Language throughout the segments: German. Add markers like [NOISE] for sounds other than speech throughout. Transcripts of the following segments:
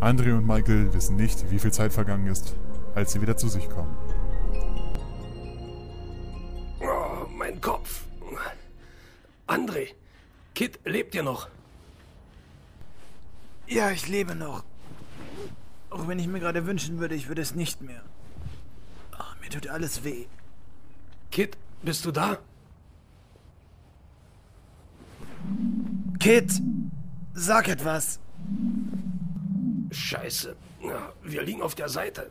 Andre und Michael wissen nicht, wie viel Zeit vergangen ist, als sie wieder zu sich kommen. Oh, mein Kopf. André, Kit, lebt ihr noch? Ja, ich lebe noch. Auch wenn ich mir gerade wünschen würde, ich würde es nicht mehr. Ach, mir tut alles weh. Kit, bist du da? Kit, sag etwas. Scheiße. Wir liegen auf der Seite.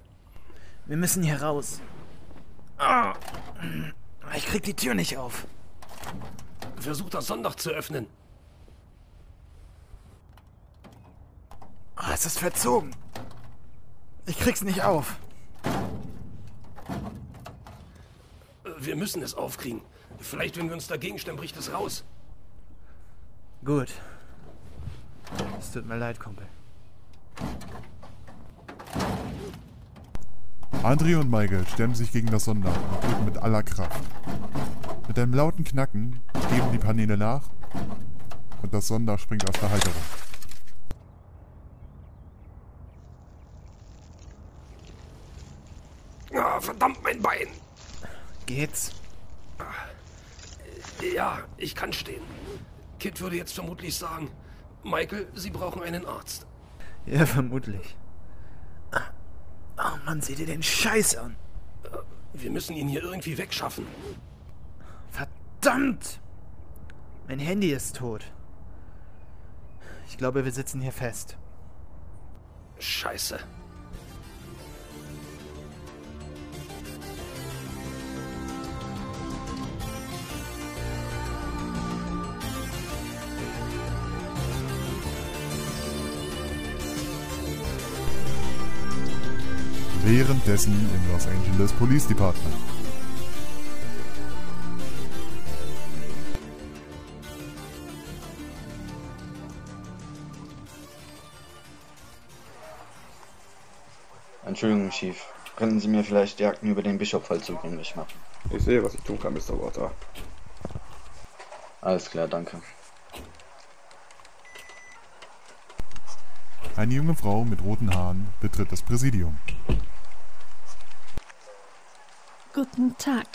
Wir müssen hier raus. Ah, ich krieg die Tür nicht auf. Versuch das Sonndach zu öffnen. Ah, es ist verzogen. Ich krieg's nicht auf. Wir müssen es aufkriegen. Vielleicht, wenn wir uns dagegen stemmen, bricht es raus. Gut. Es tut mir leid, Kumpel. Andre und Michael stemmen sich gegen das Sonder und drücken mit aller Kraft. Mit einem lauten Knacken geben die Paneele nach und das Sonder springt aus der Halterung. Ah, verdammt, mein Bein. Geht's? Ja, ich kann stehen. Kit würde jetzt vermutlich sagen, Michael, Sie brauchen einen Arzt. Ja, vermutlich. Mann, sieh dir den Scheiß an. Wir müssen ihn hier irgendwie wegschaffen. Verdammt! Mein Handy ist tot. Ich glaube, wir sitzen hier fest. Scheiße. Währenddessen im Los Angeles Police Department. Entschuldigung, Chief. Könnten Sie mir vielleicht die Akten über den Bischofsfall zugänglich machen? Ich sehe, was ich tun kann, Mr. Water. Alles klar, danke. Eine junge Frau mit roten Haaren betritt das Präsidium. Guten Tag.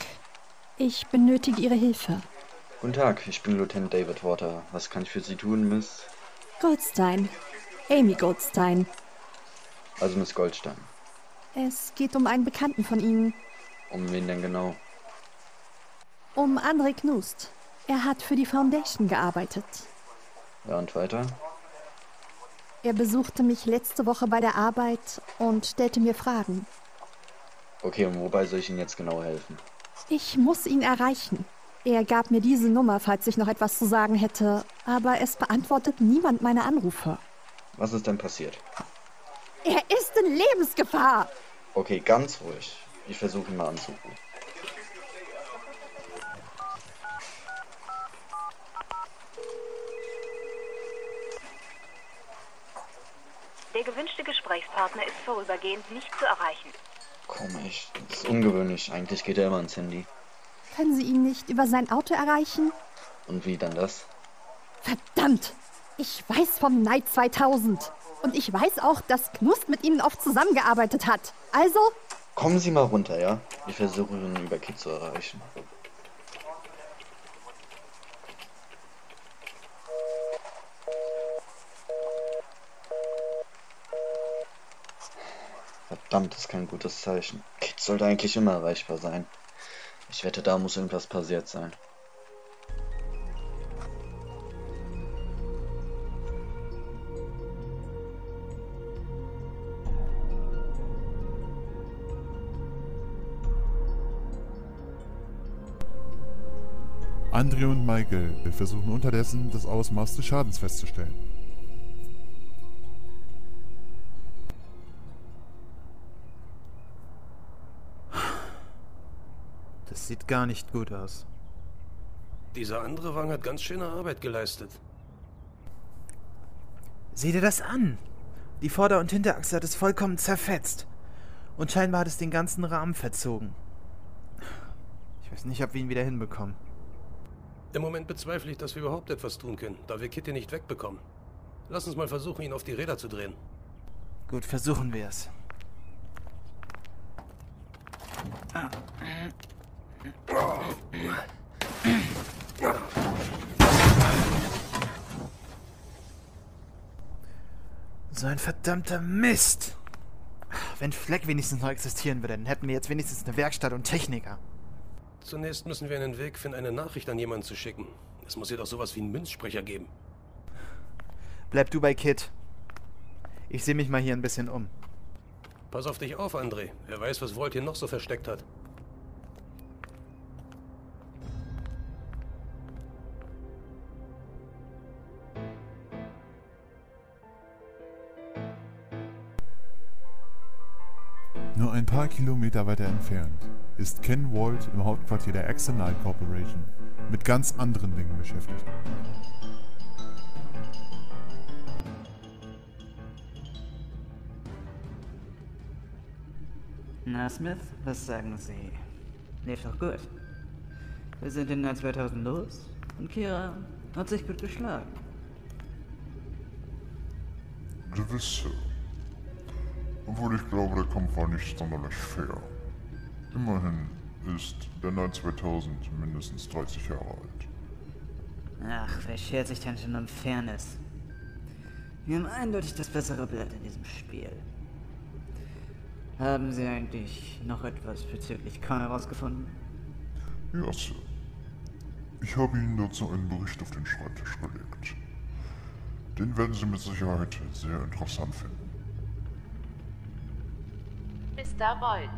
Ich benötige Ihre Hilfe. Guten Tag, ich bin Lieutenant David Water. Was kann ich für Sie tun, Miss? Goldstein. Amy Goldstein. Also Miss Goldstein. Es geht um einen Bekannten von Ihnen. Um wen denn genau? Um André Knust. Er hat für die Foundation gearbeitet. Ja, und weiter? Er besuchte mich letzte Woche bei der Arbeit und stellte mir Fragen. Okay, und wobei soll ich Ihnen jetzt genau helfen? Ich muss ihn erreichen. Er gab mir diese Nummer, falls ich noch etwas zu sagen hätte, aber es beantwortet niemand meine Anrufe. Was ist denn passiert? Er ist in Lebensgefahr. Okay, ganz ruhig. Ich versuche ihn mal anzurufen. Der gewünschte Gesprächspartner ist vorübergehend nicht zu erreichen. Komisch. Das ist ungewöhnlich. Eigentlich geht er immer ans Handy. Können Sie ihn nicht über sein Auto erreichen? Und wie dann das? Verdammt! Ich weiß vom Night 2000. Und ich weiß auch, dass Knust mit Ihnen oft zusammengearbeitet hat. Also, Kommen Sie mal runter, ja? Ich versuche ihn über Kit zu erreichen. Verdammt, das ist kein gutes Zeichen. Kit sollte eigentlich immer erreichbar sein. Ich wette, da muss irgendwas passiert sein. Andre und Michael versuchen unterdessen, das Ausmaß des Schadens festzustellen. Das sieht gar nicht gut aus. Dieser andere Wagen hat ganz schöne Arbeit geleistet. Sieh dir das an! Die Vorder- und Hinterachse hat es vollkommen zerfetzt. Und scheinbar hat es den ganzen Rahmen verzogen. Ich weiß nicht, ob wir ihn wieder hinbekommen. Im Moment bezweifle ich, dass wir überhaupt etwas tun können, da wir Kitty nicht wegbekommen. Lass uns mal versuchen, ihn auf die Räder zu drehen. Gut, versuchen wir es. So ein verdammter Mist! Wenn Fleck wenigstens noch existieren würde, dann hätten wir jetzt wenigstens eine Werkstatt und Techniker. Zunächst müssen wir einen Weg finden, eine Nachricht an jemanden zu schicken. Es muss hier doch sowas wie einen Münzsprecher geben. Bleib du bei Kit. Ich sehe mich mal hier ein bisschen um. Pass auf dich auf, André. Wer weiß, was Volt hier noch so versteckt hat. Paar Kilometer weiter entfernt ist Ken Walt im Hauptquartier der Axonite Corporation mit ganz anderen Dingen beschäftigt. Na, Smith, was sagen Sie? Lief doch gut. Wir sind in Jahr 2000 los und Kira hat sich gut geschlagen. Gewiss, Sir. Obwohl ich glaube, der Kampf war nicht sonderlich fair. Immerhin ist der Knight 2000 mindestens 30 Jahre alt. Ach, wer schert sich denn schon um Fairness? Wir haben eindeutig das bessere Blatt in diesem Spiel. Haben Sie eigentlich noch etwas bezüglich Khan herausgefunden? Ja, Sir. Ich habe Ihnen dazu einen Bericht auf den Schreibtisch gelegt. Den werden Sie mit Sicherheit sehr interessant finden. Mr. Volt,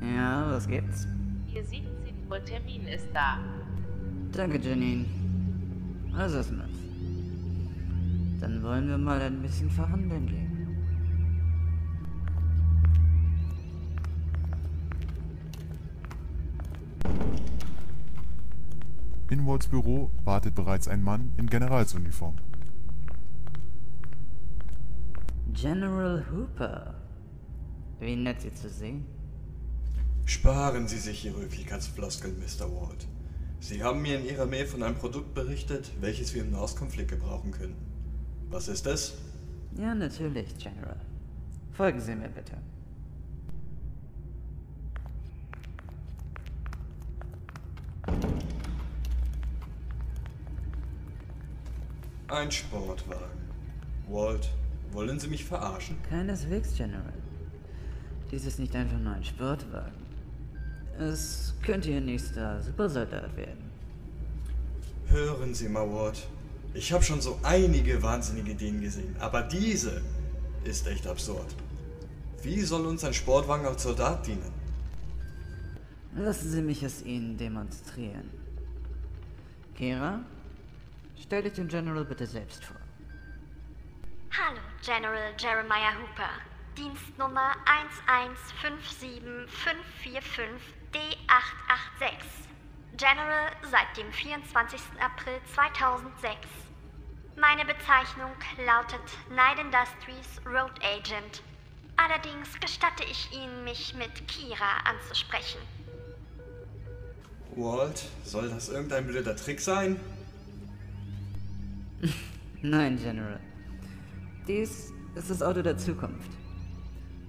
Ja, was gibt's? hier sehen Sie, Ihr Termin ist da. Danke, Janine. Also, Smith. Dann wollen wir mal ein bisschen verhandeln gehen. In Walts Büro wartet bereits ein Mann in Generalsuniform. General Hooper. Wie nett, Sie zu sehen. Sparen Sie sich Ihre Höflichkeitsfloskeln, Mr. Ward. Sie haben mir in Ihrer Mail von einem Produkt berichtet, welches wir im Nahostkonflikt gebrauchen können. Was ist es? Ja, natürlich, General. Folgen Sie mir bitte. Ein Sportwagen. Walt, wollen Sie mich verarschen? Keineswegs, General. Dies ist nicht einfach nur ein Sportwagen. Es könnte Ihr nächster Supersoldat werden. Hören Sie mal, Ward. Ich habe schon so einige wahnsinnige Ideen gesehen, aber diese ist echt absurd. Wie soll uns ein Sportwagen als Soldat dienen? Lassen Sie mich es Ihnen demonstrieren. Kira, stell dich dem General bitte selbst vor. Hallo, General Jeremiah Hooper. Dienstnummer 11545D886. General seit dem 24. April 2006. Meine Bezeichnung lautet Night Industries Road Agent. Allerdings gestatte ich Ihnen, mich mit Kira anzusprechen. Walt, soll das irgendein blöder Trick sein? [LAUGHS] Nein, General. Dies ist das Auto der Zukunft.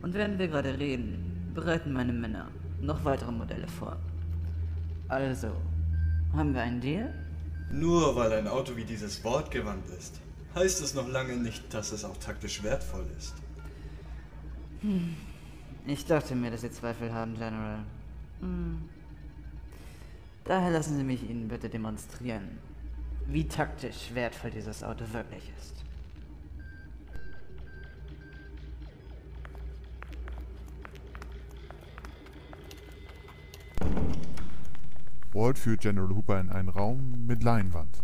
Und während wir gerade reden, bereiten meine Männer noch weitere Modelle vor. Also, haben wir einen Deal? Nur weil ein Auto wie dieses wortgewandt ist, heißt es noch lange nicht, dass es auch taktisch wertvoll ist. Hm. Ich dachte mir, dass Sie Zweifel haben, General. Hm. Daher lassen Sie mich Ihnen bitte demonstrieren, wie taktisch wertvoll dieses Auto wirklich ist. Walt führt General Hooper in einen Raum mit Leinwand.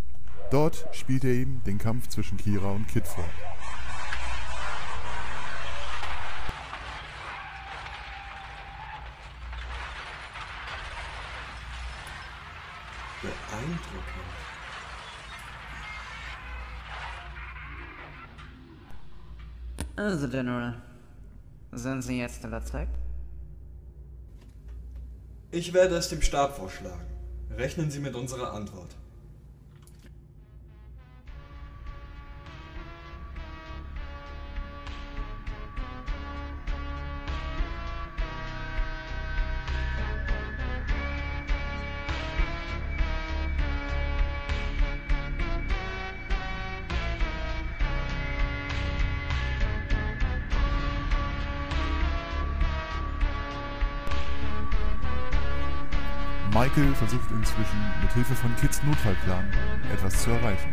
Dort spielt er ihm den Kampf zwischen Kira und Kid vor. Beeindruckend. Also, General, sind Sie jetzt überzeugt? Ich werde es dem Stab vorschlagen. Rechnen Sie mit unserer Antwort. Michael versucht inzwischen mit Hilfe von Kids Notfallplan etwas zu erreichen.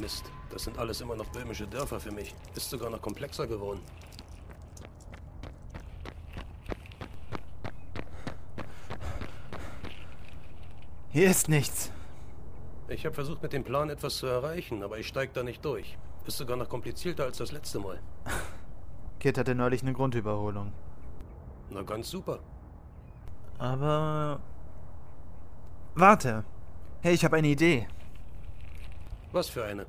Mist, das sind alles immer noch böhmische Dörfer für mich. Ist sogar noch komplexer geworden. Hier ist nichts. Ich habe versucht, mit dem Plan etwas zu erreichen, aber ich steig da nicht durch. Ist sogar noch komplizierter als das letzte Mal. [LAUGHS] Kit hatte neulich eine Grundüberholung. Na ganz super. Aber. Warte. Hey, ich habe eine Idee. Was für eine?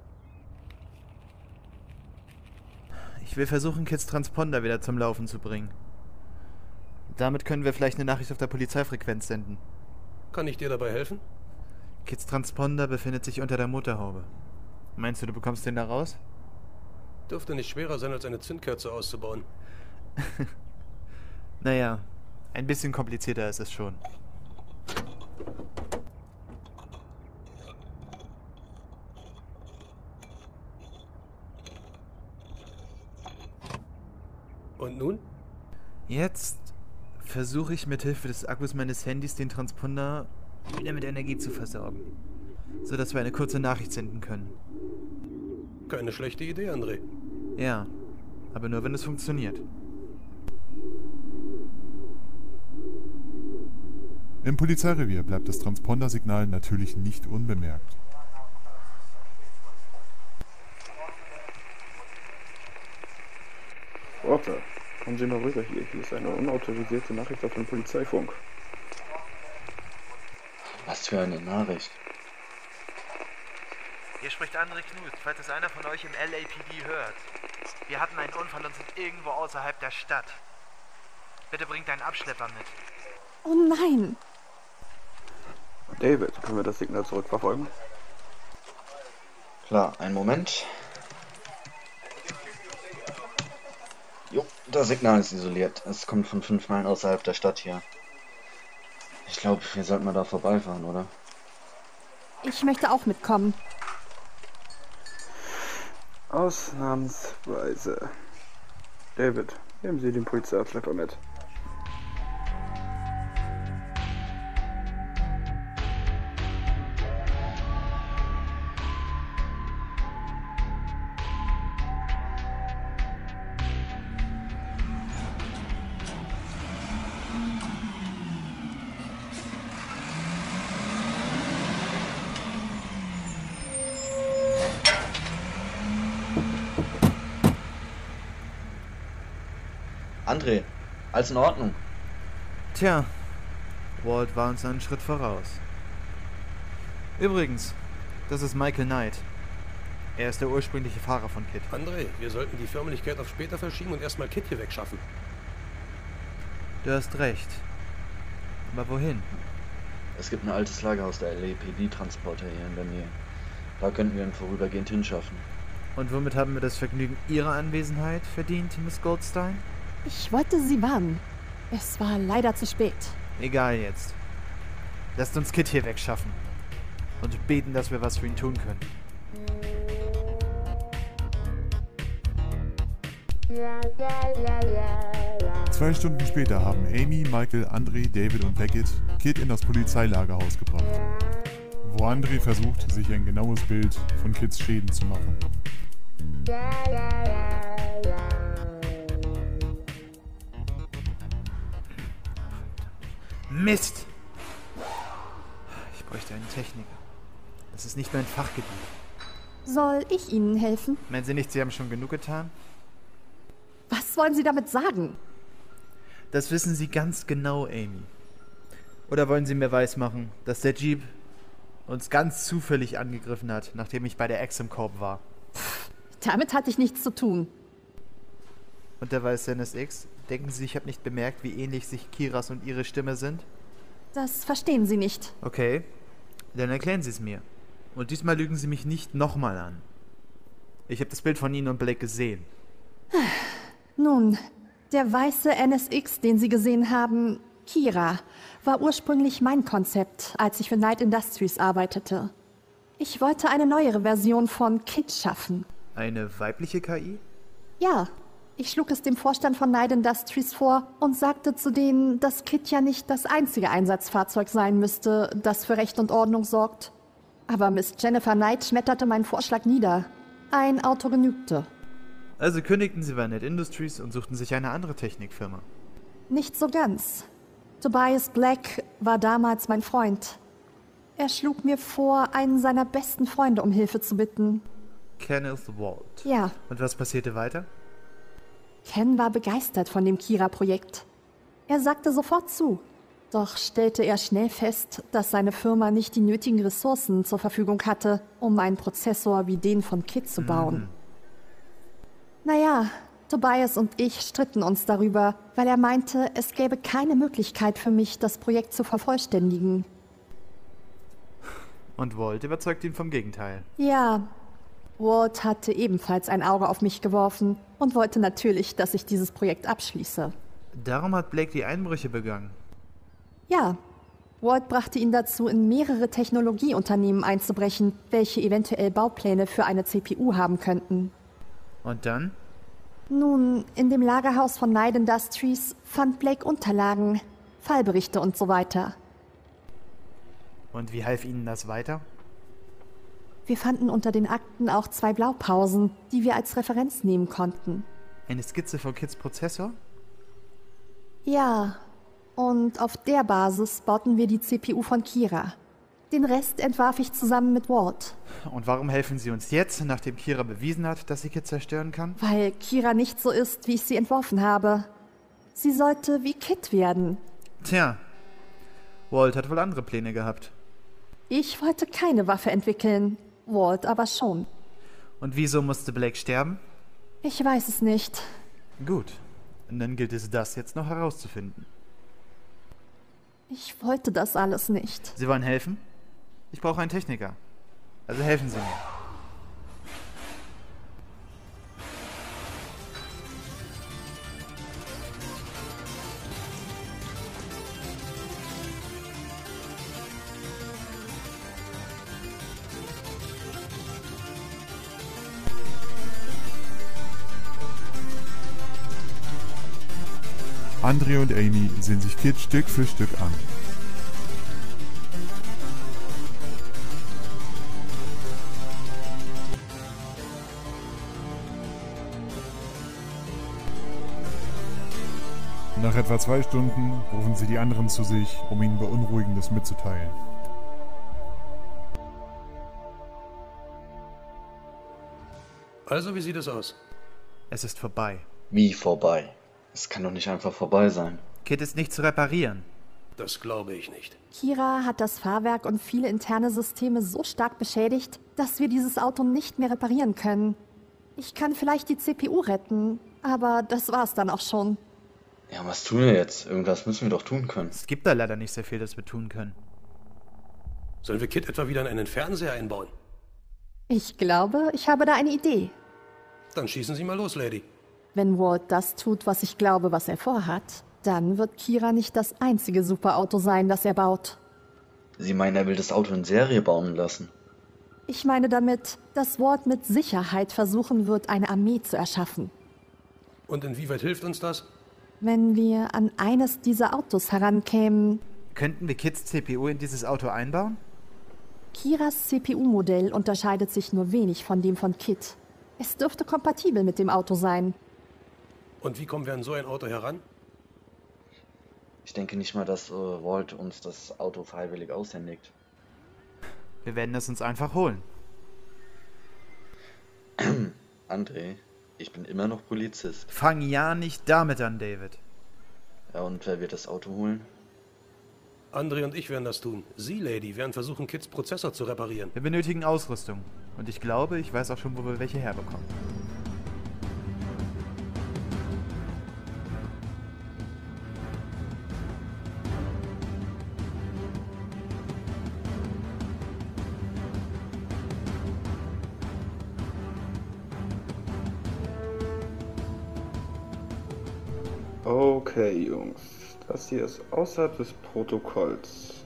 Ich will versuchen, Kids Transponder wieder zum Laufen zu bringen. Damit können wir vielleicht eine Nachricht auf der Polizeifrequenz senden. Kann ich dir dabei helfen? Kids Transponder befindet sich unter der Motorhaube. Meinst du, du bekommst den da raus? Dürfte nicht schwerer sein, als eine Zündkerze auszubauen. [LAUGHS] naja, ein bisschen komplizierter ist es schon. Und nun? Jetzt versuche ich mit Hilfe des Akkus meines Handys den Transponder wieder mit Energie zu versorgen, sodass wir eine kurze Nachricht senden können. Keine schlechte Idee, André. Ja, aber nur wenn es funktioniert. Im Polizeirevier bleibt das Transpondersignal natürlich nicht unbemerkt. Warte, kommen Sie mal rüber hier. Hier ist eine unautorisierte Nachricht auf dem Polizeifunk. Was für eine Nachricht. Hier spricht André Knut, falls es einer von euch im LAPD hört. Wir hatten einen Unfall und sind irgendwo außerhalb der Stadt. Bitte bringt einen Abschlepper mit. Oh nein! David, können wir das Signal zurückverfolgen? Klar, einen Moment. Jo, das Signal ist isoliert. Es kommt von fünf Meilen außerhalb der Stadt hier. Ich glaube, wir sollten mal da vorbeifahren, oder? Ich möchte auch mitkommen. Ausnahmsweise. David, nehmen Sie den Polizeiabschlepper mit. Alles in Ordnung. Tja, Walt war uns einen Schritt voraus. Übrigens, das ist Michael Knight. Er ist der ursprüngliche Fahrer von Kit. André, wir sollten die Förmlichkeit auf später verschieben und erstmal Kit hier wegschaffen. Du hast recht. Aber wohin? Es gibt ein altes Lagerhaus der LAPD-Transporter hier in der Nähe. Da könnten wir ihn vorübergehend hinschaffen. Und womit haben wir das Vergnügen Ihrer Anwesenheit verdient, Miss Goldstein? Ich wollte Sie warnen. Es war leider zu spät. Egal jetzt. Lasst uns Kit hier wegschaffen. Und beten, dass wir was für ihn tun können. Zwei Stunden später haben Amy, Michael, André, David und Beckett Kit in das Polizeilagerhaus gebracht, wo André versucht, sich ein genaues Bild von Kits Schäden zu machen. Mist! Ich bräuchte einen Techniker. Das ist nicht mein Fachgebiet. Soll ich Ihnen helfen? Meinen Sie nicht, Sie haben schon genug getan? Was wollen Sie damit sagen? Das wissen Sie ganz genau, Amy. Oder wollen Sie mir weismachen, dass der Jeep uns ganz zufällig angegriffen hat, nachdem ich bei der Exim Corp war? Damit hatte ich nichts zu tun. Und der weiße NSX? Denken Sie, ich habe nicht bemerkt, wie ähnlich sich Kiras und ihre Stimme sind? Das verstehen Sie nicht. Okay, dann erklären Sie es mir. Und diesmal lügen Sie mich nicht nochmal an. Ich habe das Bild von Ihnen und Blake gesehen. [SIGHS] Nun, der weiße NSX, den Sie gesehen haben, Kira, war ursprünglich mein Konzept, als ich für Night Industries arbeitete. Ich wollte eine neuere Version von Kit schaffen. Eine weibliche KI? Ja, ich schlug es dem Vorstand von Night Industries vor und sagte zu denen, dass Kit ja nicht das einzige Einsatzfahrzeug sein müsste, das für Recht und Ordnung sorgt. Aber Miss Jennifer Knight schmetterte meinen Vorschlag nieder. Ein Auto genügte. Also kündigten sie bei Net Industries und suchten sich eine andere Technikfirma. Nicht so ganz. Tobias Black war damals mein Freund. Er schlug mir vor, einen seiner besten Freunde um Hilfe zu bitten. Kenneth Walt. Ja. Und was passierte weiter? Ken war begeistert von dem Kira-Projekt. Er sagte sofort zu. Doch stellte er schnell fest, dass seine Firma nicht die nötigen Ressourcen zur Verfügung hatte, um einen Prozessor wie den von Kit zu bauen. Mhm. Naja, Tobias und ich stritten uns darüber, weil er meinte, es gäbe keine Möglichkeit für mich, das Projekt zu vervollständigen. Und Walt überzeugt ihn vom Gegenteil. Ja, Walt hatte ebenfalls ein Auge auf mich geworfen und wollte natürlich, dass ich dieses Projekt abschließe. Darum hat Blake die Einbrüche begangen. Ja, Walt brachte ihn dazu, in mehrere Technologieunternehmen einzubrechen, welche eventuell Baupläne für eine CPU haben könnten. Und dann? Nun, in dem Lagerhaus von Knight Industries fand Blake Unterlagen, Fallberichte und so weiter. Und wie half Ihnen das weiter? Wir fanden unter den Akten auch zwei Blaupausen, die wir als Referenz nehmen konnten. Eine Skizze von Kits Prozessor? Ja, und auf der Basis bauten wir die CPU von Kira. Den Rest entwarf ich zusammen mit Walt. Und warum helfen Sie uns jetzt, nachdem Kira bewiesen hat, dass sie Kit zerstören kann? Weil Kira nicht so ist, wie ich sie entworfen habe. Sie sollte wie Kit werden. Tja, Walt hat wohl andere Pläne gehabt. Ich wollte keine Waffe entwickeln, Walt aber schon. Und wieso musste Blake sterben? Ich weiß es nicht. Gut, und dann gilt es, das jetzt noch herauszufinden. Ich wollte das alles nicht. Sie wollen helfen? Ich brauche einen Techniker. Also helfen Sie mir. Andre und Amy sehen sich Kit Stück für Stück an. Nach etwa zwei Stunden rufen sie die anderen zu sich, um ihnen Beunruhigendes mitzuteilen. Also, wie sieht es aus? Es ist vorbei. Wie vorbei? Es kann doch nicht einfach vorbei sein. Kit ist nicht zu reparieren. Das glaube ich nicht. Kira hat das Fahrwerk und viele interne Systeme so stark beschädigt, dass wir dieses Auto nicht mehr reparieren können. Ich kann vielleicht die CPU retten, aber das war's dann auch schon. Ja, was tun wir jetzt? Irgendwas müssen wir doch tun können. Es gibt da leider nicht sehr viel, das wir tun können. Sollen wir Kit etwa wieder in einen Fernseher einbauen? Ich glaube, ich habe da eine Idee. Dann schießen Sie mal los, Lady. Wenn Walt das tut, was ich glaube, was er vorhat, dann wird Kira nicht das einzige Superauto sein, das er baut. Sie meinen, er will das Auto in Serie bauen lassen? Ich meine damit, dass Walt mit Sicherheit versuchen wird, eine Armee zu erschaffen. Und inwieweit hilft uns das? Wenn wir an eines dieser Autos herankämen. Könnten wir Kits CPU in dieses Auto einbauen? Kiras CPU-Modell unterscheidet sich nur wenig von dem von Kit. Es dürfte kompatibel mit dem Auto sein. Und wie kommen wir an so ein Auto heran? Ich denke nicht mal, dass äh, Walt uns das Auto freiwillig aushändigt. Wir werden es uns einfach holen. [CLEARS THROAT] André, ich bin immer noch Polizist. Fang ja nicht damit an, David. Ja, und wer wird das Auto holen? André und ich werden das tun. Sie, Lady, werden versuchen, Kits Prozessor zu reparieren. Wir benötigen Ausrüstung. Und ich glaube, ich weiß auch schon, wo wir welche herbekommen. Jungs. Das hier ist außerhalb des Protokolls.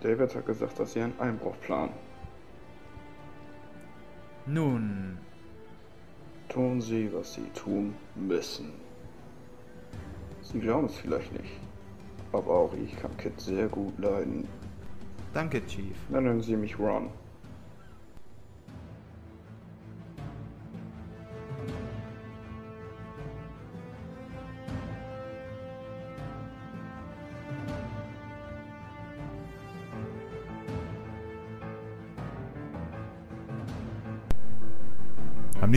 David hat gesagt, dass sie einen Einbruch planen. Nun, Tun sie, was sie tun müssen. Sie glauben es vielleicht nicht, aber auch ich kann Kid sehr gut leiden. danke, Chief. Nennen Sie mich Ron.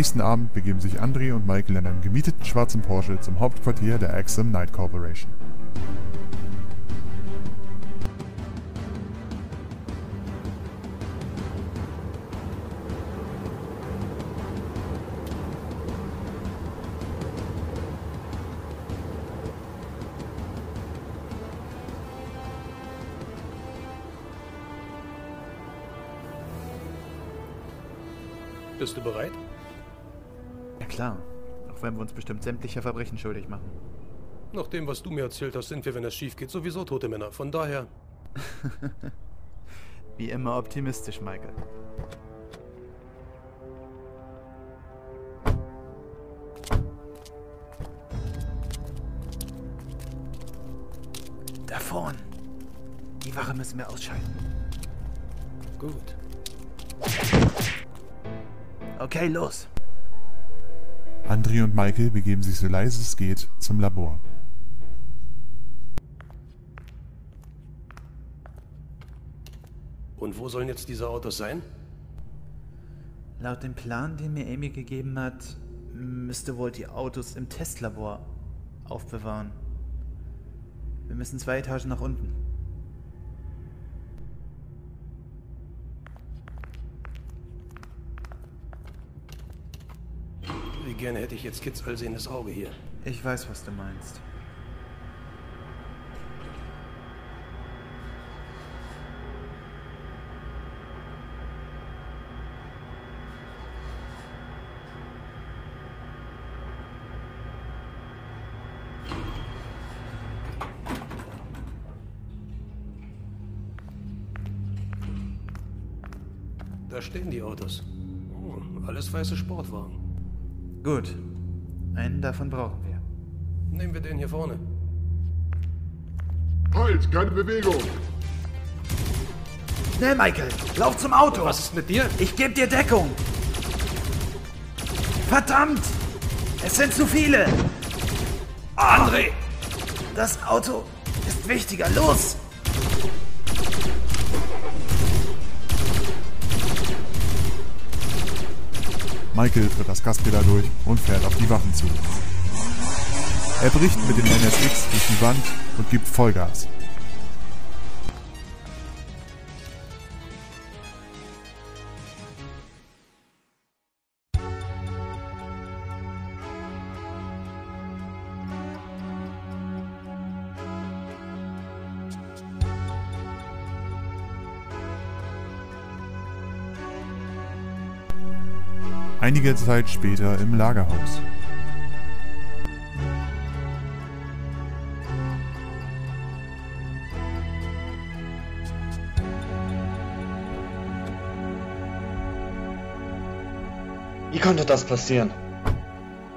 Nächsten Abend begeben sich Andre und Michael in einem gemieteten schwarzen Porsche zum Hauptquartier der Axum Night Corporation. Bist du bereit? Ja klar, auch wenn wir uns bestimmt sämtlicher Verbrechen schuldig machen. Nach dem, was du mir erzählt hast, sind wir, wenn es schief geht, sowieso tote Männer. Von daher, [LAUGHS] Wie immer optimistisch, Michael. Davon! Die Wache müssen wir ausschalten. gut. Okay, los. Andre und Michael begeben sich so leise es geht zum Labor. Und wo sollen jetzt diese Autos sein? Laut dem Plan, den mir Amy gegeben hat, müsste wohl die Autos im Testlabor aufbewahren. Wir müssen zwei Etagen nach unten. Wie gerne hätte ich jetzt Kids allsehendes Auge hier. Ich weiß, was du meinst. Da stehen die Autos. Oh, alles weiße Sportwagen. Gut. Einen davon brauchen wir. Nehmen wir den hier vorne. Halt, keine Bewegung! Schnell, Michael! Lauf zum Auto! Was ist mit dir? Ich gebe dir Deckung! Verdammt! Es sind zu viele! André! Das Auto ist wichtiger. Los! Michael tritt das Gaspedal durch und fährt auf die Wachen zu. Er bricht mit dem NSX durch die Wand und gibt Vollgas. Einige Zeit später im Lagerhaus. Wie konnte das passieren?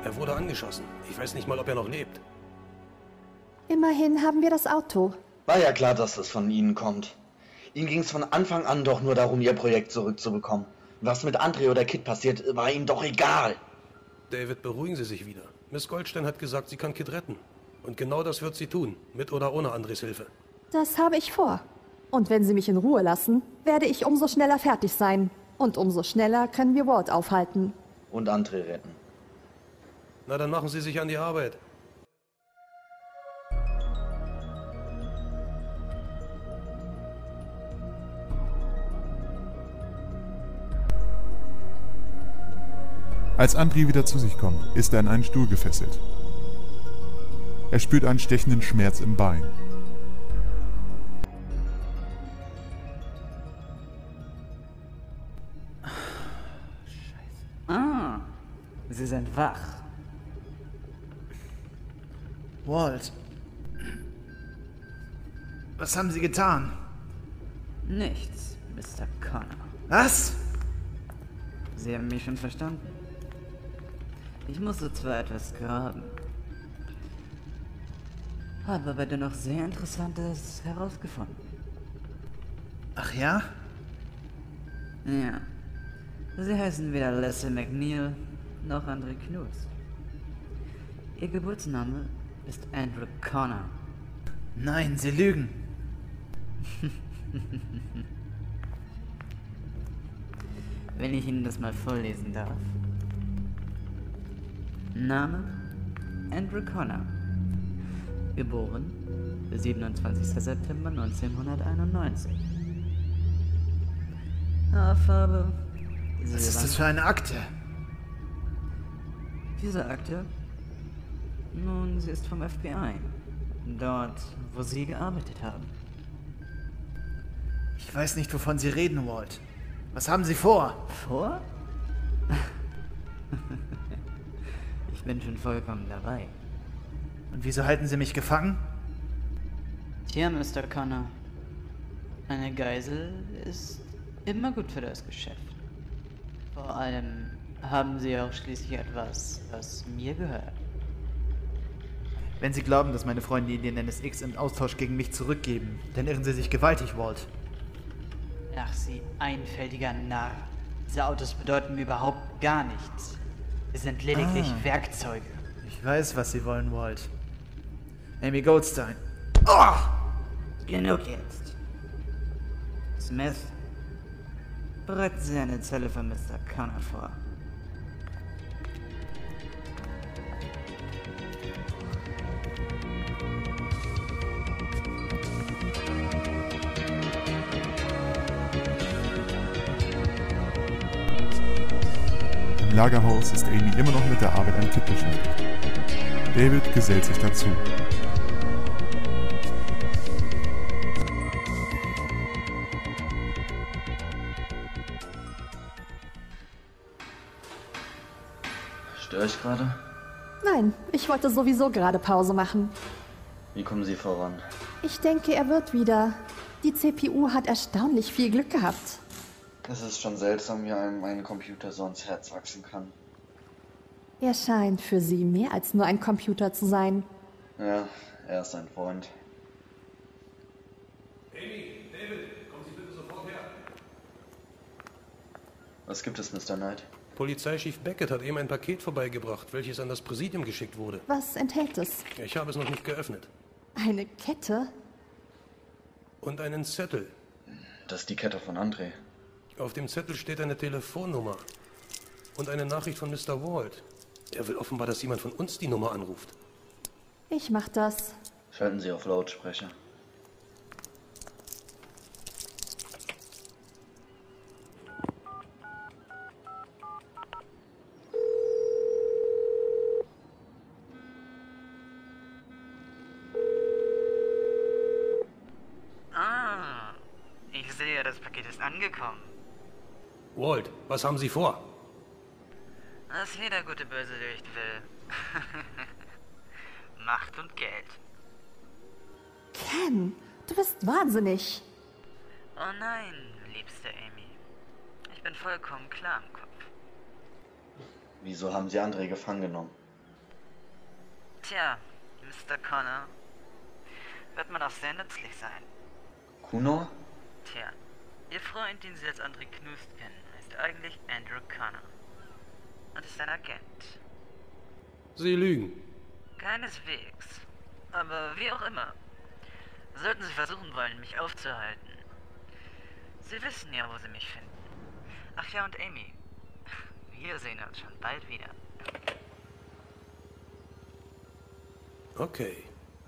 Er wurde angeschossen. Ich weiß nicht mal, ob er noch lebt. Immerhin haben wir das Auto. War ja klar, dass es von Ihnen kommt. Ihnen ging es von Anfang an doch nur darum, Ihr Projekt zurückzubekommen. Was mit Andre oder Kid passiert, war Ihnen doch egal. David, beruhigen Sie sich wieder. Miss Goldstein hat gesagt, sie kann Kid retten. Und genau das wird sie tun, mit oder ohne Andres Hilfe. Das habe ich vor. Und wenn Sie mich in Ruhe lassen, werde ich umso schneller fertig sein. Und umso schneller können wir Walt aufhalten. Und Andre retten. Na, dann machen Sie sich an die Arbeit. Als Andri wieder zu sich kommt, ist er an einen Stuhl gefesselt. Er spürt einen stechenden Schmerz im Bein. Ah, Sie sind wach. Walt. Was haben Sie getan? Nichts, Mr. Connor. Was? Sie haben mich schon verstanden. Ich musste zwar etwas graben, habe aber dennoch sehr Interessantes herausgefunden. Ach ja? Ja. Sie heißen weder Leslie McNeil noch André Knus. Ihr Geburtsname ist Andrew Connor. Nein, Sie lügen. [LAUGHS] Wenn ich Ihnen das mal vorlesen darf. Name Andrew Connor. Geboren 27. September 1991. Haarfarbe. Was ist das für eine Akte? Diese Akte? Nun, sie ist vom FBI. Dort, wo Sie gearbeitet haben. Ich weiß nicht, wovon Sie reden, Walt. Was haben Sie vor? Vor? Ich bin schon vollkommen dabei. Und wieso halten Sie mich gefangen? Tja, Mr. Connor. Eine Geisel ist immer gut für das Geschäft. Vor allem haben Sie auch schließlich etwas, was mir gehört. Wenn Sie glauben, dass meine Freunde Ihnen den NSX im Austausch gegen mich zurückgeben, dann irren Sie sich gewaltig, Walt. Ach, Sie einfältiger Narr. Diese Autos bedeuten mir überhaupt gar nichts. Sie sind lediglich Ah. Werkzeuge. Ich weiß, was Sie wollen, Walt. Amy Goldstein. Oh! Genug jetzt. Smith, bereiten Sie eine Zelle für Mr. Connor vor. Lagerhaus ist Amy immer noch mit der Arbeit am beschäftigt. David gesellt sich dazu. Störe ich gerade? Nein, ich wollte sowieso gerade Pause machen. Wie kommen Sie voran? Ich denke, er wird wieder. Die CPU hat erstaunlich viel Glück gehabt. Es ist schon seltsam, wie einem ein Computer so ans Herz wachsen kann. Er scheint für sie mehr als nur ein Computer zu sein. Ja, er ist ein Freund. Amy, David, kommen Sie bitte sofort her. Was gibt es, Mr. Knight? Polizeichef Beckett hat eben ein Paket vorbeigebracht, welches an das Präsidium geschickt wurde. Was enthält es? Ich habe es noch nicht geöffnet. Eine Kette? Und einen Zettel. Das ist die Kette von André. Auf dem Zettel steht eine Telefonnummer. Und eine Nachricht von Mr. Walt. Er will offenbar, dass jemand von uns die Nummer anruft. Ich mach das. Schalten Sie auf Lautsprecher. Ah, ich sehe, das Paket ist angekommen. Walt, was haben Sie vor? Was jeder gute Bösewicht will. [LAUGHS] Macht und Geld. Ken, du bist wahnsinnig. Oh nein, liebste Amy. Ich bin vollkommen klar im Kopf. Wieso haben Sie André gefangen genommen? Tja, Mr. Connor, wird man auch sehr nützlich sein. Kuno? Tja, Ihr Freund, den Sie als André Knust kennen, eigentlich Andrew Connor. Und ist ein Agent. Sie lügen. Keineswegs. Aber wie auch immer. Sollten Sie versuchen wollen, mich aufzuhalten. Sie wissen ja, wo Sie mich finden. Ach ja, und Amy. Wir sehen uns schon bald wieder. Okay.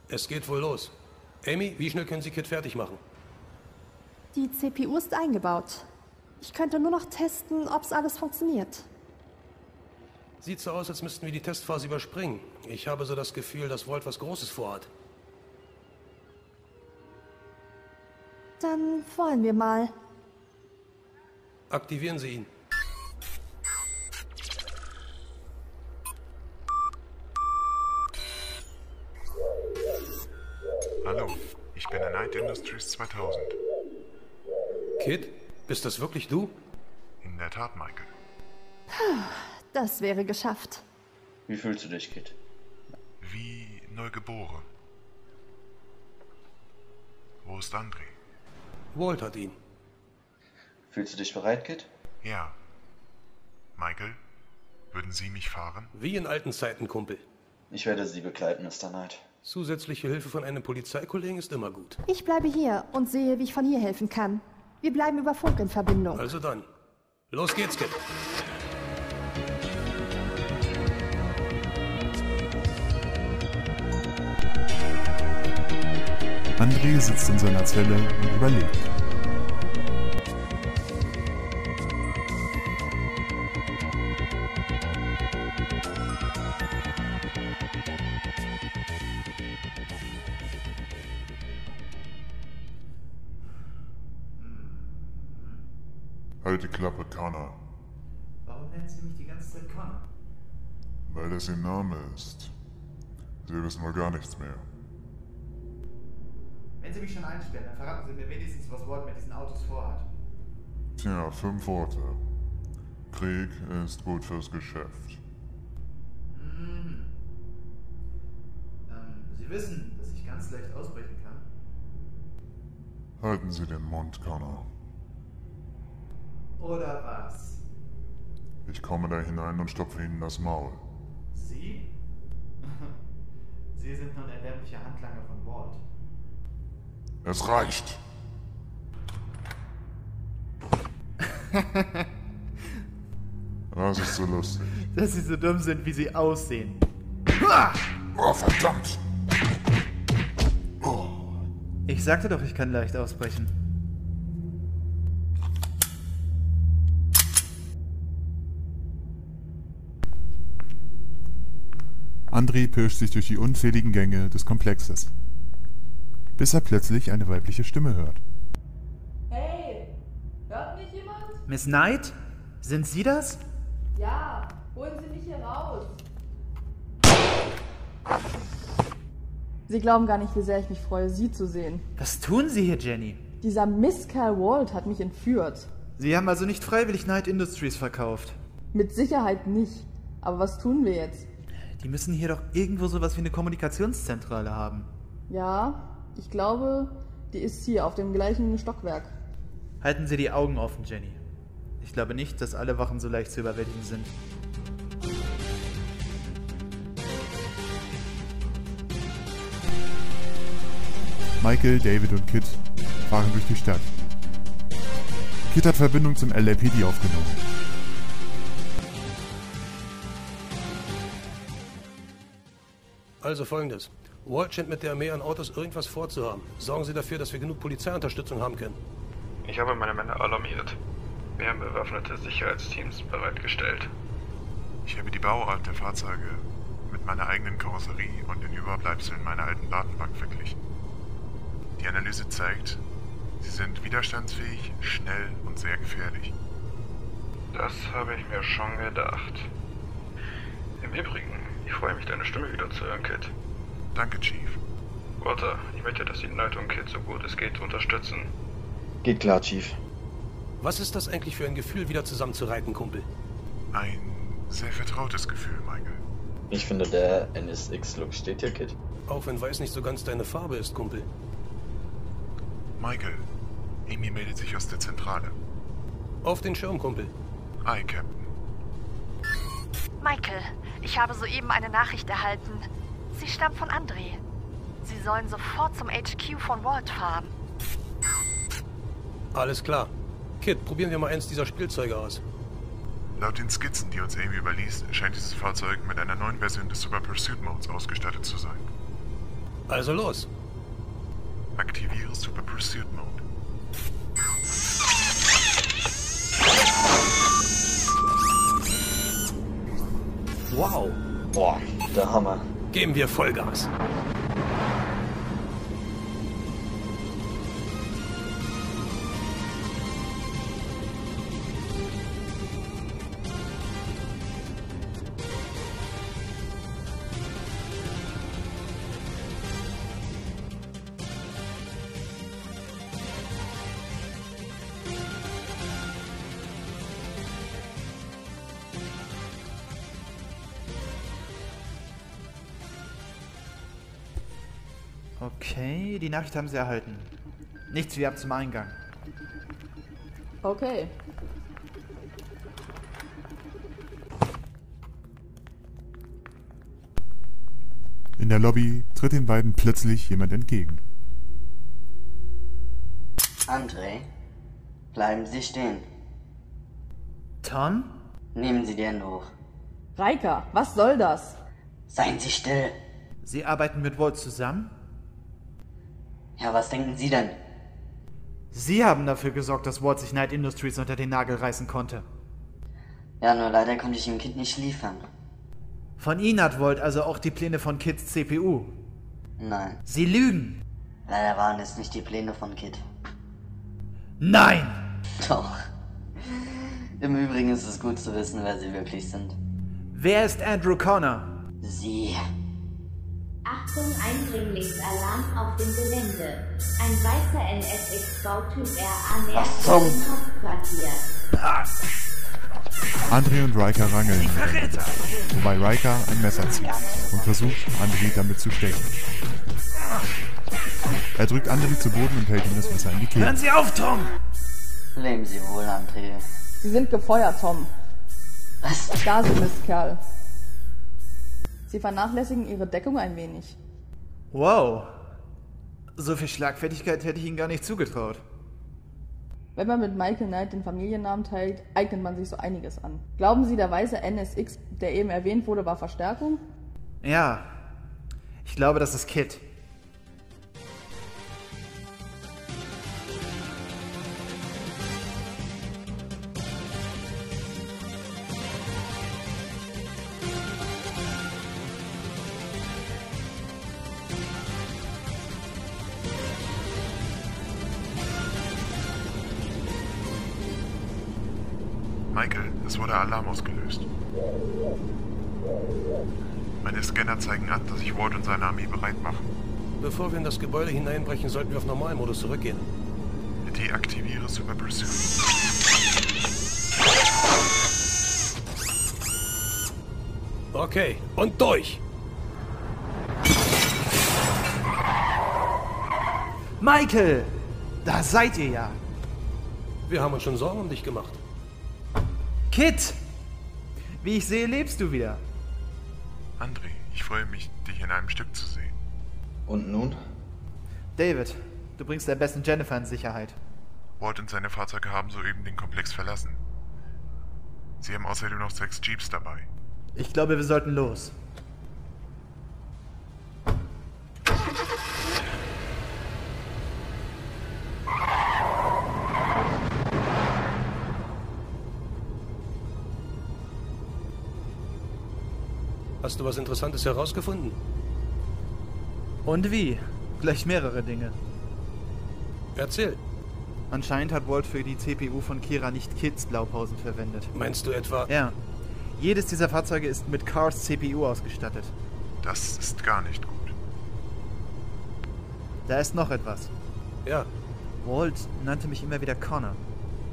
Es geht wohl los. Amy, wie schnell können Sie Kit fertig machen? Die CPU ist eingebaut. Ich könnte nur noch testen, ob's alles funktioniert. Sieht so aus, als müssten wir die Testphase überspringen. Ich habe so das Gefühl, dass Walt was Großes vorhat. Dann wollen wir mal. Aktivieren Sie ihn. Hallo, ich bin der Night Industries 2000. Kid, bist das wirklich du? In der Tat, Michael. Das wäre geschafft. Wie fühlst du dich, Kid? Wie neugeboren. Wo ist André? Walt hat ihn. Fühlst du dich bereit, Kid? Ja. Michael, würden Sie mich fahren? Wie in alten Zeiten, Kumpel. Ich werde Sie begleiten, Mr. Knight. Zusätzliche Hilfe von einem Polizeikollegen ist immer gut. Ich bleibe hier und sehe, wie ich von hier helfen kann. Wir bleiben über Funk in Verbindung. Also dann. Los geht's, Kid. André sitzt in seiner Zelle und überlegt. Sie wissen wohl gar nichts mehr. Wenn Sie mich schon einsperren, dann verraten Sie mir wenigstens, was Walt mit diesen Autos vorhat. Tja, fünf Worte. Krieg ist gut fürs Geschäft. Hm. Ähm, Sie wissen, dass ich ganz leicht ausbrechen kann. Halten Sie den Mund, Connor. Oder was? Ich komme da hinein und stopfe Ihnen das Maul. Sie? [LAUGHS] Sie sind nun erbärmlicher Handlanger von Walt. Es reicht! [LAUGHS] Was ist so lustig? Dass Sie so dumm sind, wie Sie aussehen. Oh, verdammt! Ich sagte doch, ich kann leicht ausbrechen. André pirscht sich durch die unzähligen Gänge des Komplexes, bis er plötzlich eine weibliche Stimme hört. Hey, hört mich jemand? Miss Knight? Sind Sie das? Ja, holen Sie mich hier raus. Sie glauben gar nicht, wie sehr ich mich freue, Sie zu sehen. Was tun Sie hier, Jenny? Dieser Miss Cal Walt hat mich entführt. Sie haben also nicht freiwillig Knight Industries verkauft. Mit Sicherheit nicht. Aber was tun wir jetzt? Die müssen hier doch irgendwo sowas wie eine Kommunikationszentrale haben. Ja, ich glaube, die ist hier auf dem gleichen Stockwerk. Halten Sie die Augen offen, Jenny. Ich glaube nicht, dass alle Wachen so leicht zu überwältigen sind. Michael, David und Kit fahren durch die Stadt. Kit hat Verbindung zum LAPD aufgenommen. Also folgendes. Walt scheint mit der Armee an Autos irgendwas vorzuhaben. Sorgen Sie dafür, dass wir genug Polizeiunterstützung haben können. Ich habe meine Männer alarmiert. Wir haben bewaffnete Sicherheitsteams bereitgestellt. Ich habe die Bauart der Fahrzeuge mit meiner eigenen Karosserie und den Überbleibseln meiner alten Datenbank verglichen. Die Analyse zeigt, sie sind widerstandsfähig, schnell und sehr gefährlich. Das habe ich mir schon gedacht. Im Übrigen, ich freue mich, deine Stimme wieder zu hören, Kit. Danke, Chief. Walter, ich möchte, dass die Knight und Kit so gut es geht unterstützen. Geht klar, Chief. Was ist das eigentlich für ein Gefühl, wieder zusammenzureiten, Kumpel? Ein sehr vertrautes Gefühl, Michael. Ich finde, der NSX-Look steht dir, Kid. Auch wenn weiß nicht so ganz deine Farbe ist, Kumpel. Michael, Amy meldet sich aus der Zentrale. Auf den Schirm, Kumpel. Hi, Captain. Michael, ich habe soeben eine Nachricht erhalten. Sie stammt von André. Sie sollen sofort zum HQ von Walt fahren. Alles klar. Kid, probieren wir mal eins dieser Spielzeuge aus. Laut den Skizzen, die uns Amy überließ, scheint dieses Fahrzeug mit einer neuen Version des Super Pursuit Modes ausgestattet zu sein. Also los. Aktiviere Super Pursuit Mode. Wow. Boah, der Hammer. Geben wir Vollgas. Nachricht haben sie erhalten. Nichts wie ab zum Eingang. Okay. In der Lobby tritt den beiden plötzlich jemand entgegen. André, bleiben Sie stehen. Tom? Nehmen Sie die Hände hoch. Reika, was soll das? Seien Sie still. Sie arbeiten mit Walt zusammen? Ja, was denken Sie denn? Sie haben dafür gesorgt, dass Walt sich Night Industries unter den Nagel reißen konnte. Ja, nur leider konnte ich ihm Kid nicht liefern. Von Ihnen hat Walt also auch die Pläne von Kids CPU. Nein. Sie lügen. Leider waren es nicht die Pläne von Kid. Nein! Doch. Im Übrigen ist es gut zu wissen, wer sie wirklich sind. Wer ist Andrew Connor? Sie. Achtung, Eindringlingsalarm auf dem Gelände. Ein weißer NSX-Bautyp RA nähert sich zum- dem Hauptquartier. André und Riker rangeln. Wobei Riker ein Messer zieht und versucht, André damit zu stechen. Er drückt André zu Boden und hält ihm das Messer in die Kehle. Hören Sie auf, Tom! Leben Sie wohl, André. Sie sind gefeuert, Tom. Was? Da, Sie Mistkerl. Sie vernachlässigen Ihre Deckung ein wenig. Wow. So viel Schlagfertigkeit hätte ich Ihnen gar nicht zugetraut. Wenn man mit Michael Knight den Familiennamen teilt, eignet man sich so einiges an. Glauben Sie, der weiße NSX, der eben erwähnt wurde, war Verstärkung? Ja. Ich glaube, das ist Kid. Wurde Alarm ausgelöst. Meine Scanner zeigen an, dass sich Ward und seine Armee bereit machen. Bevor wir in das Gebäude hineinbrechen, sollten wir auf Normalmodus zurückgehen. Deaktiviere Super Pursuit. Okay, und durch! Michael! Da seid ihr ja. Wir haben uns schon Sorgen um dich gemacht. Kid! Wie ich sehe, lebst du wieder. André, ich freue mich, dich in einem Stück zu sehen. Und nun? David, du bringst der besten Jennifer in Sicherheit. Ward und seine Fahrzeuge haben soeben den Komplex verlassen. Sie haben außerdem noch sechs Jeeps dabei. Ich glaube, wir sollten los. Hast du was Interessantes herausgefunden? Und wie? Gleich mehrere Dinge. Erzähl. Anscheinend hat Walt für die CPU von Kira nicht Kids Blaupausen verwendet. Meinst du etwa... Ja. Jedes dieser Fahrzeuge ist mit Cars CPU ausgestattet. Das ist gar nicht gut. Da ist noch etwas. Ja. Walt nannte mich immer wieder Connor.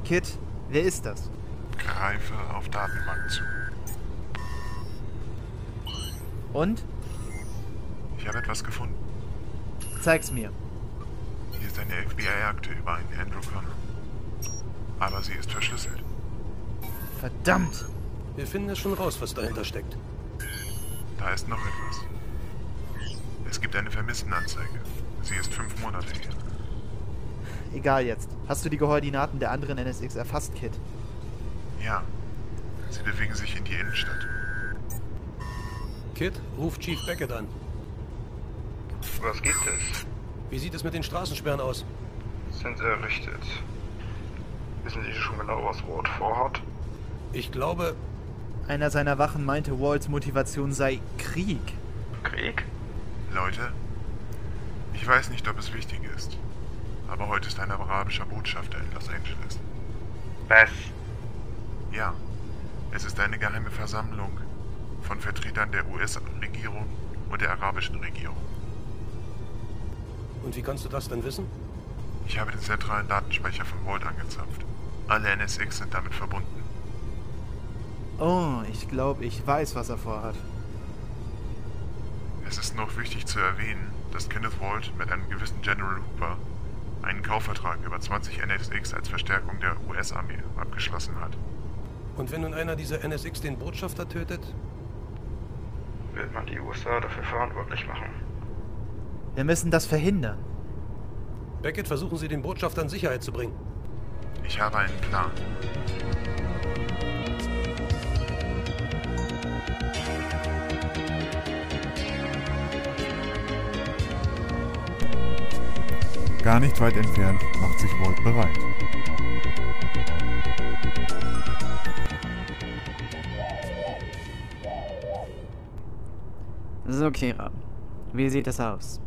Kid, wer ist das? Greife auf Datenbank zu. Und? Ich habe etwas gefunden. Zeig's mir. Hier ist eine FBI-Akte über einen Andrew Connor. Aber sie ist verschlüsselt. Verdammt! Wir finden es schon raus, was dahinter steckt. Da ist noch etwas. Es gibt eine Vermisstenanzeige. Sie ist fünf Monate her. Egal jetzt. Hast du die Koordinaten der anderen NSX erfasst, Kid? Ja. Sie bewegen sich in die Innenstadt. Kid, ruf Chief Beckett an. Was gibt es? Wie sieht es mit den Straßensperren aus? Sind errichtet. Wissen Sie schon genau, was Ward vorhat? Ich glaube, Einer seiner Wachen meinte, Walts Motivation sei Krieg. Krieg? Leute, ich weiß nicht, ob es wichtig ist, aber heute ist ein arabischer Botschafter in Los Angeles. Was? Ja, es ist eine geheime Versammlung von Vertretern der US-Regierung und der arabischen Regierung. und wie kannst du das denn wissen? Ich habe den zentralen Datenspeicher von Vault angezapft. Alle NSX sind damit verbunden. Oh, ich glaube, ich weiß, was er vorhat. Es ist noch wichtig zu erwähnen, dass Kenneth Walt mit einem gewissen General Hooper einen Kaufvertrag über 20 NSX als Verstärkung der US-Armee abgeschlossen hat. Und wenn nun einer dieser NSX den Botschafter tötet? Wird man die USA dafür verantwortlich machen? Wir müssen das verhindern. Beckett, versuchen Sie den Botschafter in Sicherheit zu bringen. Ich habe einen Plan. Gar nicht weit entfernt macht sich Walt bereit. So, Kira. Wie sieht es aus?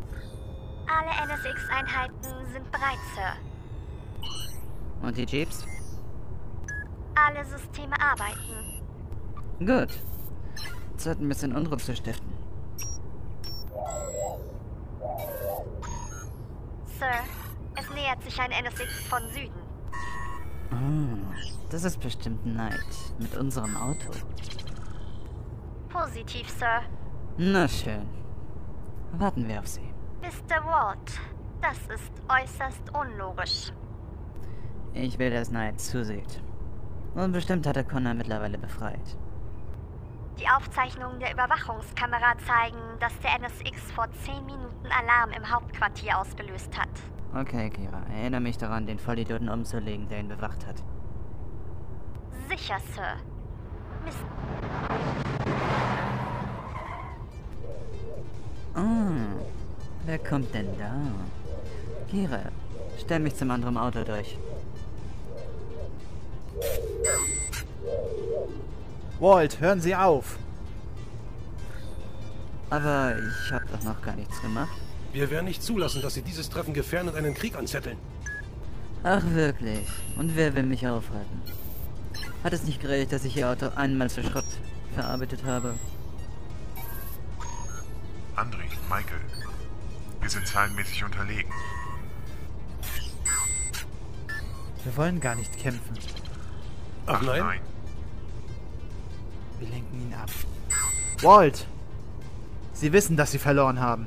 Alle NSX-Einheiten sind bereit, Sir. Und die Jeeps? Alle Systeme arbeiten. Gut. Zeit ein bisschen Unruhe zu stiften. Sir, es nähert sich ein NSX von Süden. Oh, das ist bestimmt Neid mit unserem Auto. Positiv, Sir. Na schön. Warten wir auf sie. Mr. Ward, das ist äußerst unlogisch. Ich will, dass Knight zusieht. Und bestimmt hat er Connor mittlerweile befreit. Die Aufzeichnungen der Überwachungskamera zeigen, dass der NSX vor 10 Minuten Alarm im Hauptquartier ausgelöst hat. Okay, Kira. Erinnere mich daran, den Vollidioten umzulegen, der ihn bewacht hat. Sicher, Sir. Miss Oh, wer kommt denn da? Kira, stell mich zum anderen Auto durch. Walt, hören Sie auf! Aber ich habe doch noch gar nichts gemacht. Wir werden nicht zulassen, dass Sie dieses Treffen gefährden und einen Krieg anzetteln. Ach wirklich? Und wer will mich aufhalten? Hat es nicht gerecht, dass ich Ihr Auto einmal zu Schrott verarbeitet habe? André, Michael, wir sind zahlenmäßig unterlegen. Wir wollen gar nicht kämpfen. Ach nein? nein. Wir lenken ihn ab. Walt! Sie wissen, dass Sie verloren haben.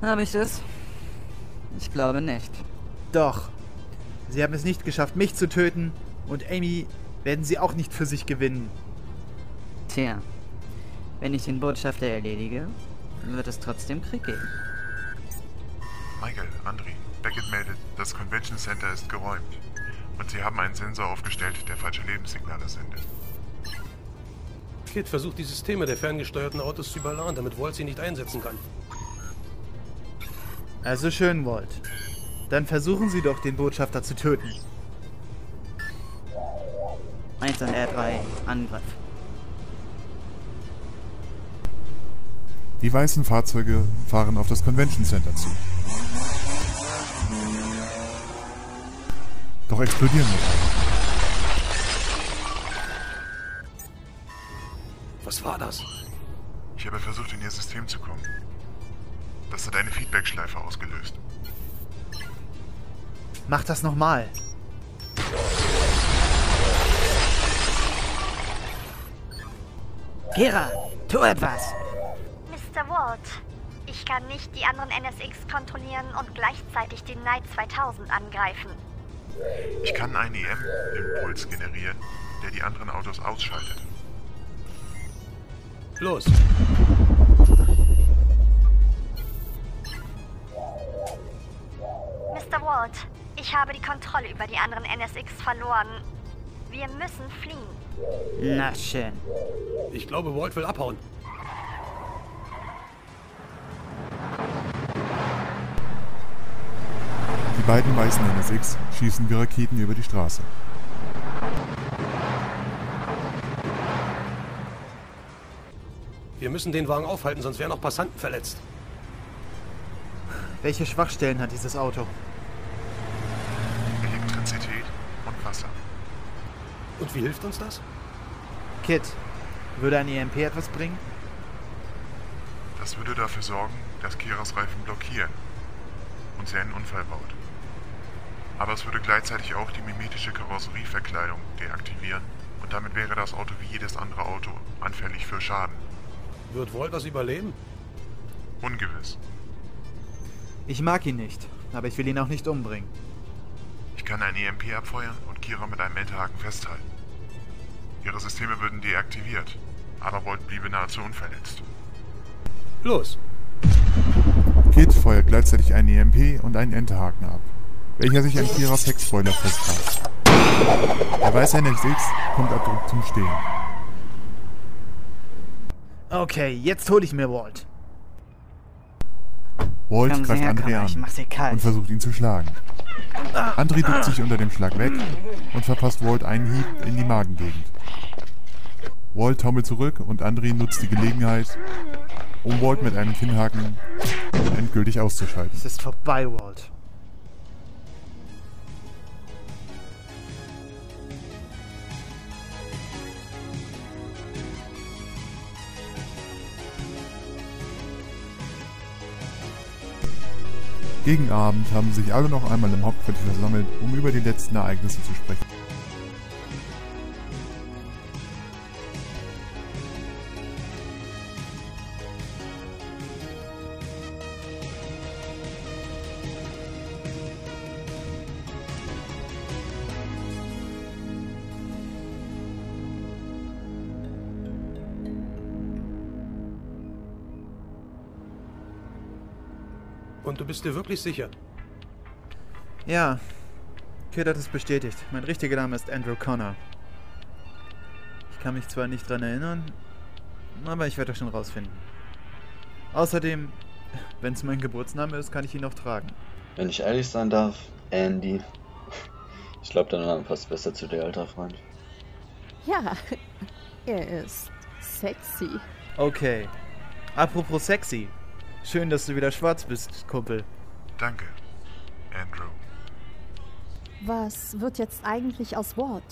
Habe ich es? Ich glaube nicht. Doch. Sie haben es nicht geschafft, mich zu töten. Und Amy werden Sie auch nicht für sich gewinnen. Tja, wenn ich den Botschafter erledige, wird es trotzdem Krieg geben. Michael, André, Beckett meldet, das Convention Center ist geräumt. Und sie haben einen Sensor aufgestellt, der falsche Lebenssignale sendet. Kid versucht die Systeme der ferngesteuerten Autos zu überladen, damit Walt sie nicht einsetzen kann. Also schön, Walt. Dann versuchen Sie doch, den Botschafter zu töten. 1 an R3, Angriff. Die weißen Fahrzeuge fahren auf das Convention Center zu. Doch explodieren Motoren. Was war das? Ich habe versucht, in ihr System zu kommen. Das hat eine Feedbackschleife ausgelöst. Mach das nochmal. Kira, tu etwas! Walt, ich kann nicht die anderen NSX kontrollieren und gleichzeitig den Knight 2000 angreifen. Ich kann einen EM-Impuls generieren, der die anderen Autos ausschaltet. Los! Mr. Walt, ich habe die Kontrolle über die anderen NSX verloren. Wir müssen fliehen. Na schön. Ich glaube, Walt will abhauen. Die beiden weißen NSX schießen wie Raketen über die Straße. Wir müssen den Wagen aufhalten, sonst wären auch Passanten verletzt. Welche Schwachstellen hat dieses Auto? Elektrizität und Wasser. Und wie hilft uns das? Kit, würde ein EMP etwas bringen? Das würde dafür sorgen, dass Kiras Reifen blockieren und sie einen Unfall baut. Aber es würde gleichzeitig auch die mimetische Karosserieverkleidung deaktivieren und damit wäre das Auto wie jedes andere Auto anfällig für Schaden. Wird Walt das überleben? Ungewiss. Ich mag ihn nicht, aber ich will ihn auch nicht umbringen. Ich kann ein EMP abfeuern und Kira mit einem Enterhaken festhalten. Ihre Systeme würden deaktiviert, aber Volt bliebe nahezu unverletzt. Los! Kit feuert gleichzeitig einen EMP und einen Enterhaken ab, welcher sich an Kiras Heckspoiler festmacht. Der weiße NSX kommt abrupt zum Stehen. Okay, jetzt hole ich mir Walt. Walt Kommen greift André an und versucht ihn zu schlagen. André duckt sich unter dem Schlag weg und verpasst Walt einen Hieb in die Magengegend. Walt taumelt zurück und André nutzt die Gelegenheit, um Walt mit einem Kinnhaken endgültig auszuschalten. Es ist vorbei, Walt. Gegen Abend haben sich alle noch einmal im Hauptquartier versammelt, um über die letzten Ereignisse zu sprechen. Du bist dir wirklich sicher? Ja, Kid hat es bestätigt. Mein richtiger Name ist Andrew Connor. Ich kann mich zwar nicht dran erinnern, aber ich werde das schon rausfinden. Außerdem, wenn es mein Geburtsname ist, kann ich ihn auch tragen. Wenn ich ehrlich sein darf, Andy. Ich glaube, dein Name passt besser zu dir, alter Freund. Ja, er ist sexy. Okay. Apropos sexy. Schön, dass du wieder schwarz bist, Kumpel. Danke, Andrew. Was wird jetzt eigentlich aus Ward?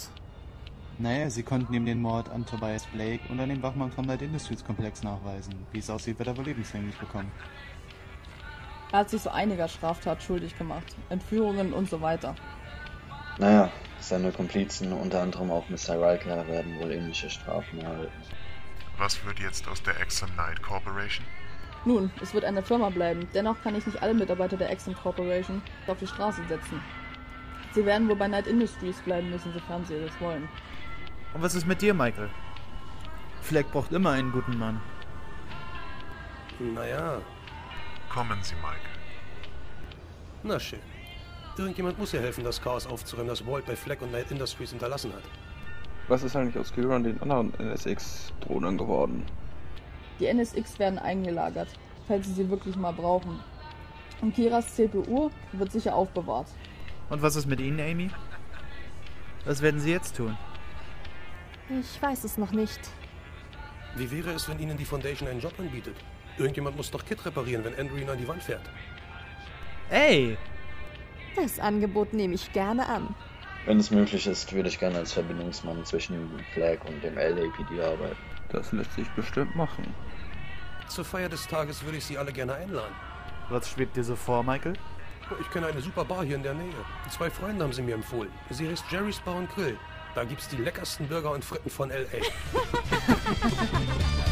Naja, sie konnten ihm den Mord an Tobias Blake und an den Wachmann vom Light Industries Komplex nachweisen. Wie es aussieht, wird er wohl lebenslänglich bekommen. Er hat sich so einiger Straftat schuldig gemacht. Entführungen und so weiter. Naja, seine Komplizen, unter anderem auch Mr. Riker, werden wohl ähnliche Strafen erhalten. Was wird jetzt aus der Exxon Knight Corporation? Nun, es wird eine Firma bleiben. Dennoch kann ich nicht alle Mitarbeiter der Exxon Corporation auf die Straße setzen. Sie werden wohl bei Night Industries bleiben müssen, sofern sie das wollen. Und was ist mit dir, Michael? Fleck braucht immer einen guten Mann. Naja, Kommen Sie, Mike. na schön. Irgendjemand muss ja helfen, das Chaos aufzuräumen, das Walt bei Fleck und Night Industries hinterlassen hat. Was ist eigentlich aus und den anderen NSX-Drohnern geworden? Die NSX werden eingelagert, falls sie sie wirklich mal brauchen. Und Kiras CPU wird sicher aufbewahrt. Und was ist mit Ihnen, Amy? Was werden Sie jetzt tun? Ich weiß es noch nicht. Wie wäre es, wenn Ihnen die Foundation einen Job anbietet? Irgendjemand muss doch Kit reparieren, wenn Andrew ihn an die Wand fährt. Ey! Das Angebot nehme ich gerne an. Wenn es möglich ist, würde ich gerne als Verbindungsmann zwischen Flag und dem LAPD arbeiten. Das lässt sich bestimmt machen. Zur Feier des Tages würde ich Sie alle gerne einladen. Was schwebt dir so vor, Michael? Ich kenne eine super Bar hier in der Nähe. Zwei Freunde haben sie mir empfohlen. Sie heißt Jerry's Bar und Grill. Da gibt's die leckersten Burger und Fritten von L.A. [LAUGHS]